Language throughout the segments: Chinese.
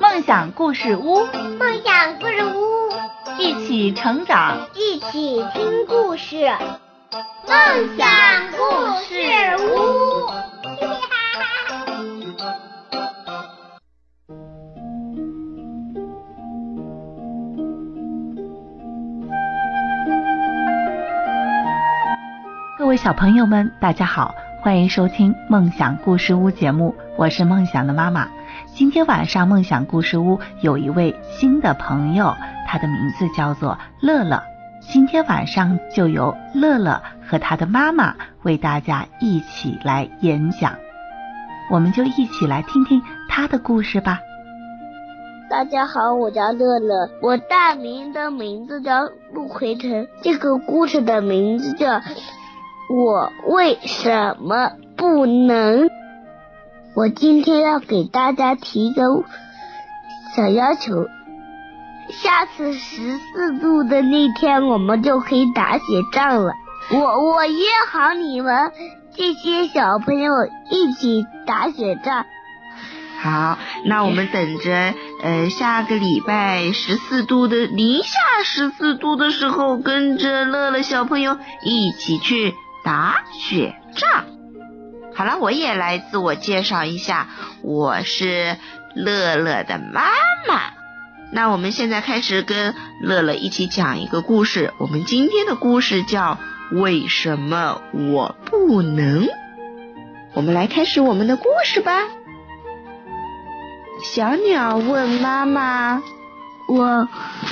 梦想故事屋，梦想故事屋，一起成长，一起听故事，梦想故事屋。各位小朋友们，大家好，欢迎收听梦想故事屋节目，我是梦想的妈妈。今天晚上梦想故事屋有一位新的朋友，他的名字叫做乐乐。今天晚上就由乐乐和他的妈妈为大家一起来演讲，我们就一起来听听他的故事吧。大家好，我叫乐乐，我大名的名字叫陆奎成。这个故事的名字叫《我为什么不能》。我今天要给大家提一个小要求，下次十四度的那天，我们就可以打雪仗了。我我约好你们这些小朋友一起打雪仗。好，那我们等着，呃，下个礼拜十四度的零下十四度的时候，跟着乐乐小朋友一起去打雪仗。好了，我也来自我介绍一下，我是乐乐的妈妈。那我们现在开始跟乐乐一起讲一个故事。我们今天的故事叫《为什么我不能》。我们来开始我们的故事吧。小鸟问妈妈：“我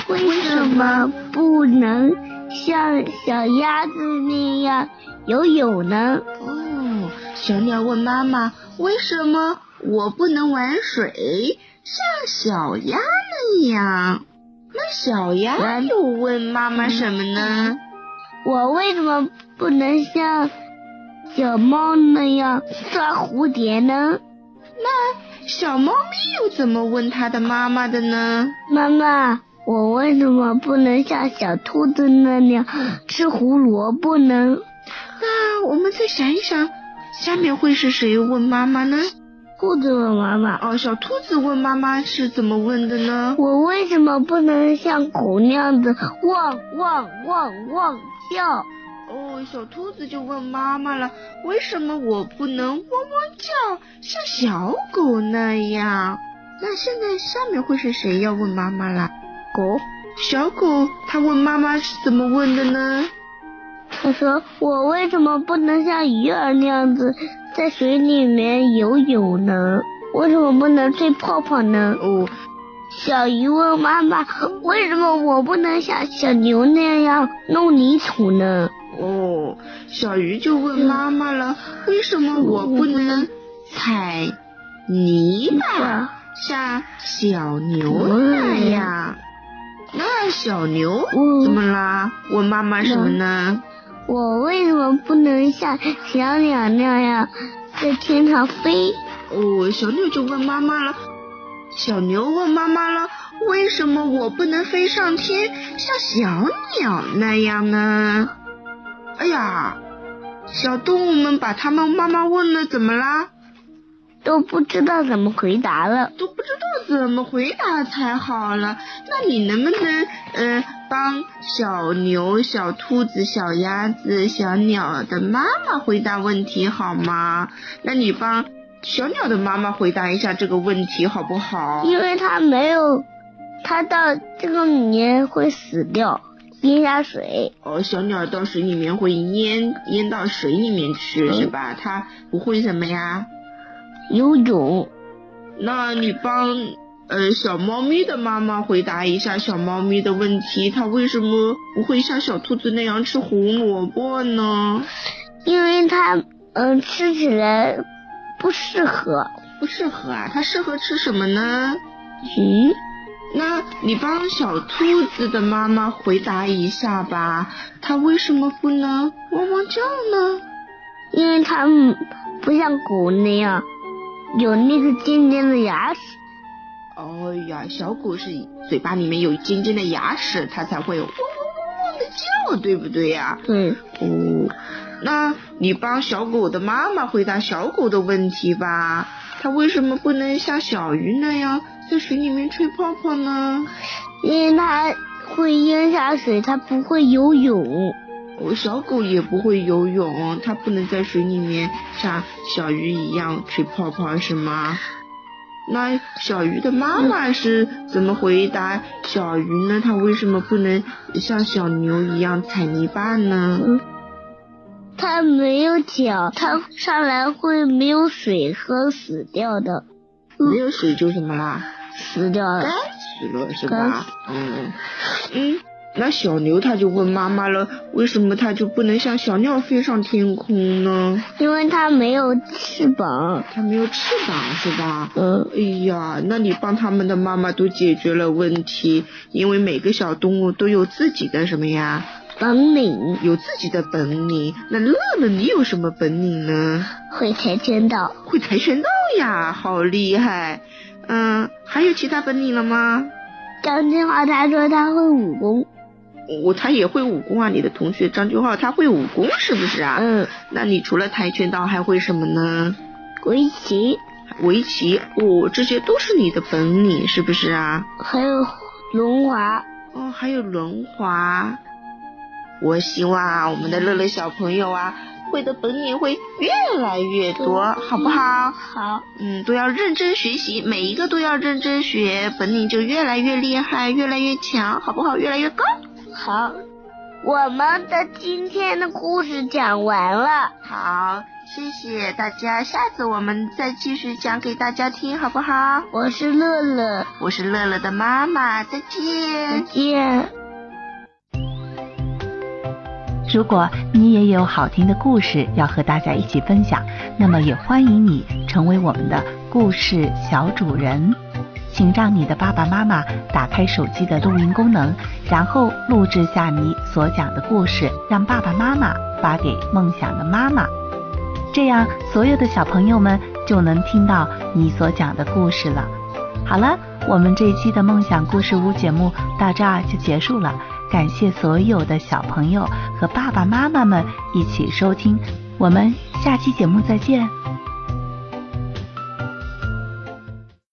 为什么不能像小鸭子那样游泳呢？”哦，小鸟问妈妈：“为什么我不能玩水，像小鸭那样？”那小鸭又问妈妈什么呢？我为什么不能像小猫那样抓蝴蝶呢？那小猫咪又怎么问它的妈妈的呢？妈妈，我为什么不能像小兔子那样吃胡萝卜呢？那我们再想一想，下面会是谁问妈妈呢？兔子问妈妈。哦，小兔子问妈妈是怎么问的呢？我为什么不能像狗那样子汪汪汪汪叫？哦，小兔子就问妈妈了，为什么我不能汪汪叫，像小狗那样？那现在下面会是谁要问妈妈了？狗，小狗，它问妈妈是怎么问的呢？他说：“我为什么不能像鱼儿那样子在水里面游泳呢？为什么不能吹泡泡呢？”哦，小鱼问妈妈：“为什么我不能像小牛那样弄泥土呢？”哦，小鱼就问妈妈了：“为什么我不能踩泥巴，像小牛那样？”那小牛怎么啦？问妈妈什么呢？我为什么不能像小鸟那样在天上飞？哦，小鸟就问妈妈了。小牛问妈妈了，为什么我不能飞上天，像小鸟那样呢？哎呀，小动物们把他们妈妈问了，怎么啦？都不知道怎么回答了，都不知道怎么回答才好了。那你能不能呃帮小牛、小兔子、小鸭子、小鸟的妈妈回答问题好吗？那你帮小鸟的妈妈回答一下这个问题好不好？因为它没有，它到这个里面会死掉，淹下水。哦，小鸟到水里面会淹淹到水里面去是吧？它不会什么呀？游泳，那你帮呃小猫咪的妈妈回答一下小猫咪的问题，它为什么不会像小兔子那样吃胡萝卜呢？因为它嗯吃起来不适合，不适合啊，它适合吃什么呢？嗯。那你帮小兔子的妈妈回答一下吧，它为什么不能汪汪叫呢？因为它不像狗那样。有那个尖尖的牙齿。哦呀，小狗是嘴巴里面有尖尖的牙齿，它才会汪汪汪汪的叫，对不对呀？对。哦，那你帮小狗的妈妈回答小狗的问题吧。它为什么不能像小鱼那样在水里面吹泡泡呢？因为它会淹下水，它不会游泳。我小狗也不会游泳，它不能在水里面像小鱼一样吹泡泡，是吗？那小鱼的妈妈是怎么回答小鱼呢？它为什么不能像小牛一样踩泥巴呢？它没有脚，它上来会没有水喝，死掉的。没有水就什么啦？死掉了。该死了是吧？嗯嗯。那小牛它就问妈妈了，为什么它就不能像小鸟飞上天空呢？因为它没有翅膀。它没有翅膀是吧？嗯。哎呀，那你帮他们的妈妈都解决了问题，因为每个小动物都有自己的什么呀？本领。有自己的本领。那乐乐你有什么本领呢？会跆拳道。会跆拳道呀，好厉害。嗯，还有其他本领了吗？张金华他说他会武功。我他也会武功啊，你的同学张俊浩他会武功是不是啊？嗯。那你除了跆拳道还会什么呢？围棋。围棋，哦，这些都是你的本领是不是啊？还有轮滑。哦，还有轮滑。我希望啊，我们的乐乐小朋友啊，会的本领会越来越多，好不好？好。嗯，都要认真学习，每一个都要认真学，本领就越来越厉害，越来越强，好不好？越来越高。好，我们的今天的故事讲完了。好，谢谢大家，下次我们再继续讲给大家听，好不好？我是乐乐，我是乐乐的妈妈，再见。再见。如果你也有好听的故事要和大家一起分享，那么也欢迎你成为我们的故事小主人。请让你的爸爸妈妈打开手机的录音功能，然后录制下你所讲的故事，让爸爸妈妈发给梦想的妈妈。这样，所有的小朋友们就能听到你所讲的故事了。好了，我们这一期的梦想故事屋节目到这儿就结束了。感谢所有的小朋友和爸爸妈妈们一起收听，我们下期节目再见。